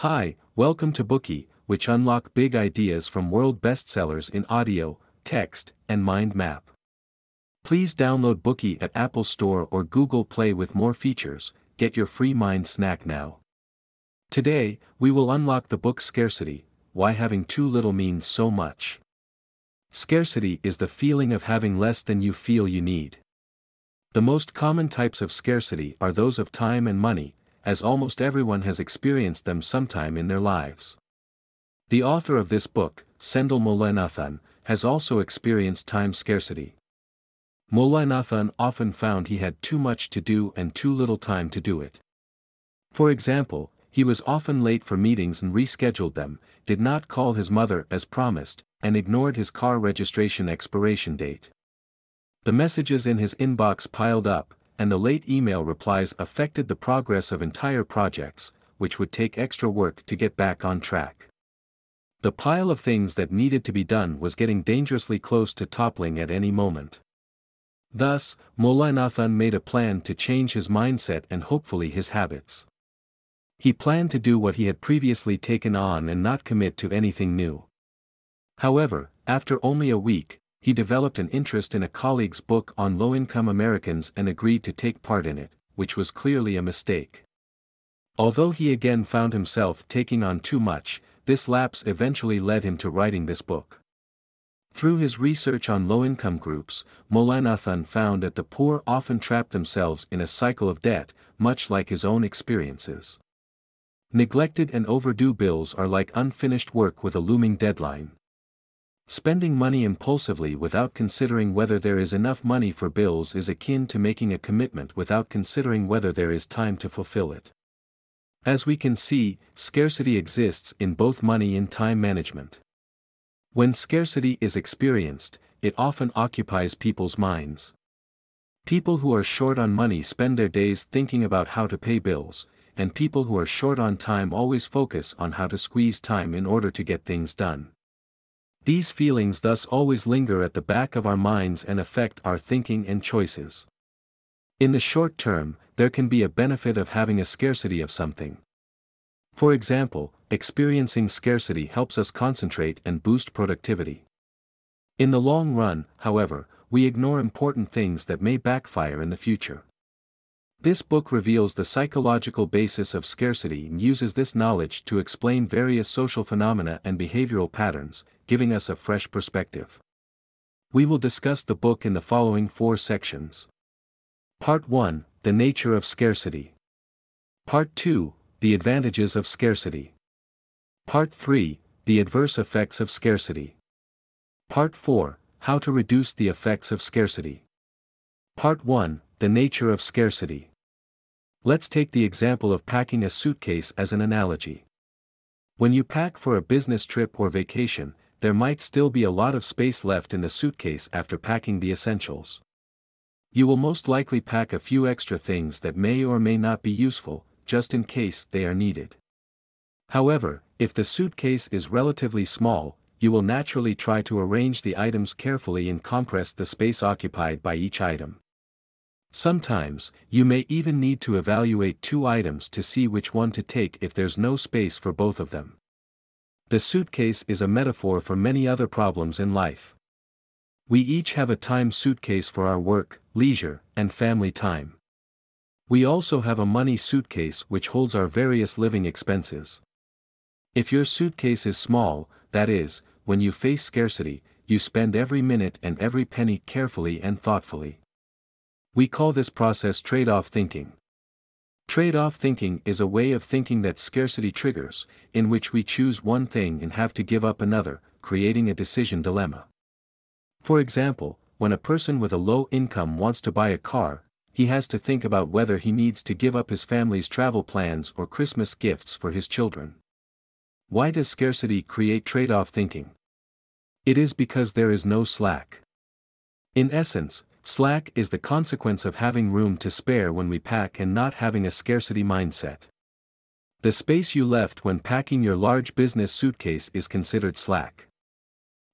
Hi, welcome to Bookey, which unlock big ideas from world bestsellers in audio, text, and mind map. Please download Bookey at Apple Store or Google Play with more features. Get your free mind snack now. Today, we will unlock the book Scarcity Why Having Too Little Means So Much. Scarcity is the feeling of having less than you feel you need. The most common types of scarcity are those of time and money, as almost everyone has experienced them sometime in their lives. The author of this book, Sendhil Mullainathan, has also experienced time scarcity. Mullainathan often found he had too much to do and too little time to do it. For example, he was often late for meetings and rescheduled them, did not call his mother as promised, and ignored his car registration expiration date. The messages in his inbox piled up, and the late email replies affected the progress of entire projects, which would take extra work to get back on track. The pile of things that needed to be done was getting dangerously close to toppling at any moment. Thus, Mullainathan made a plan to change his mindset and hopefully his habits. He planned to do what he had previously taken on and not commit to anything new. However, after only a week, he developed an interest in a colleague's book on low-income Americans and agreed to take part in it, which was clearly a mistake. Although he again found himself taking on too much, this lapse eventually led him to writing this book. Through his research on low-income groups, Mullainathan found that the poor often trap themselves in a cycle of debt, much like his own experiences. Neglected and overdue bills are like unfinished work with a looming deadline. Spending money impulsively without considering whether there is enough money for bills is akin to making a commitment without considering whether there is time to fulfill it. As we can see, scarcity exists in both money and time management. When scarcity is experienced, it often occupies people's minds. People who are short on money spend their days thinking about how to pay bills, and people who are short on time always focus on how to squeeze time in order to get things done. These feelings thus always linger at the back of our minds and affect our thinking and choices. In the short term, there can be a benefit of having a scarcity of something. For example, experiencing scarcity helps us concentrate and boost productivity. In the long run, however, we ignore important things that may backfire in the future. This book reveals the psychological basis of scarcity and uses this knowledge to explain various social phenomena and behavioral patterns, giving us a fresh perspective. We will discuss the book in the following four sections. Part 1 The Nature of Scarcity. Part 2 The Advantages of Scarcity. Part 3 The Adverse Effects of Scarcity. Part 4 How to Reduce the Effects of Scarcity. Part 1 The Nature of Scarcity. Let's take the example of packing a suitcase as an analogy. When you pack for a business trip or vacation, there might still be a lot of space left in the suitcase after packing the essentials. You will most likely pack a few extra things that may or may not be useful, just in case they are needed. However, if the suitcase is relatively small, you will naturally try to arrange the items carefully and compress the space occupied by each item. Sometimes, you may even need to evaluate two items to see which one to take if there's no space for both of them. The suitcase is a metaphor for many other problems in life. We each have a time suitcase for our work, leisure, and family time. We also have a money suitcase which holds our various living expenses. If your suitcase is small, that is, when you face scarcity, you spend every minute and every penny carefully and thoughtfully. We call this process trade off thinking. Trade-off thinking is a way of thinking that scarcity triggers, in which we choose one thing and have to give up another, creating a decision dilemma. For example, when a person with a low income wants to buy a car, he has to think about whether he needs to give up his family's travel plans or Christmas gifts for his children. Why does scarcity create trade-off thinking? It is because there is no slack. In essence, Slack is the consequence of having room to spare when we pack and not having a scarcity mindset. The space you left when packing your large business suitcase is considered slack.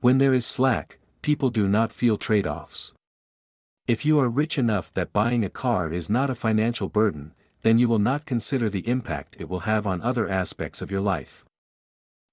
When there is slack, people do not feel trade offs. If you are rich enough that buying a car is not a financial burden, then you will not consider the impact it will have on other aspects of your life.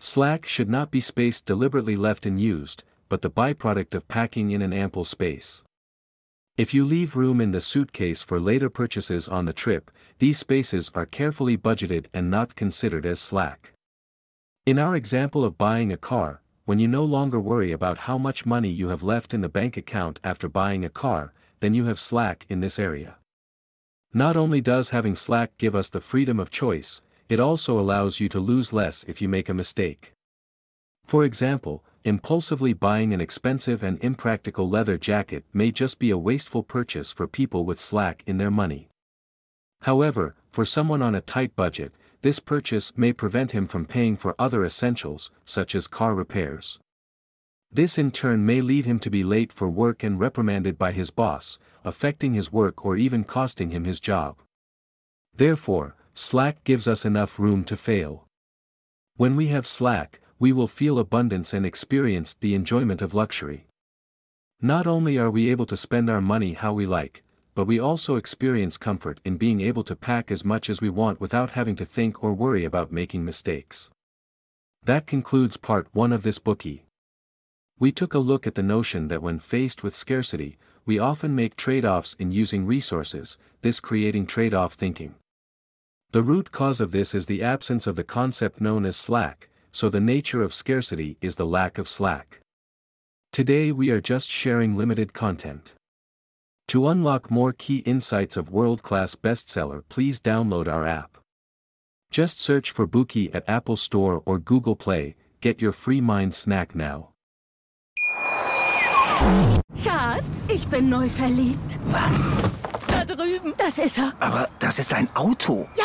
Slack should not be space deliberately left unused, but the byproduct of packing in an ample space. If you leave room in the suitcase for later purchases on the trip, these spaces are carefully budgeted and not considered as slack. In our example of buying a car, when you no longer worry about how much money you have left in the bank account after buying a car, then you have slack in this area. Not only does having slack give us the freedom of choice, it also allows you to lose less if you make a mistake. For example, impulsively buying an expensive and impractical leather jacket may just be a wasteful purchase for people with slack in their money. However, for someone on a tight budget, this purchase may prevent him from paying for other essentials, such as car repairs. This in turn may lead him to be late for work and reprimanded by his boss, affecting his work or even costing him his job. Therefore, slack gives us enough room to fail. When we have slack, we will feel abundance and experience the enjoyment of luxury. Not only are we able to spend our money how we like, but we also experience comfort in being able to pack as much as we want without having to think or worry about making mistakes. That concludes part 1 of this bookey. We took a look at the notion that when faced with scarcity, we often make trade-offs in using resources, this creating trade-off thinking. The root cause of this is the absence of the concept known as slack, so the nature of scarcity is the lack of slack. Today we are just sharing limited content. To unlock more key insights of world-class bestseller please download our app. Just search for Bookey at Apple Store or Google Play, get your free mind snack now. Schatz, ich bin neu verliebt. Was? Da drüben. Das ist er. Aber das ist ein Auto. Ja,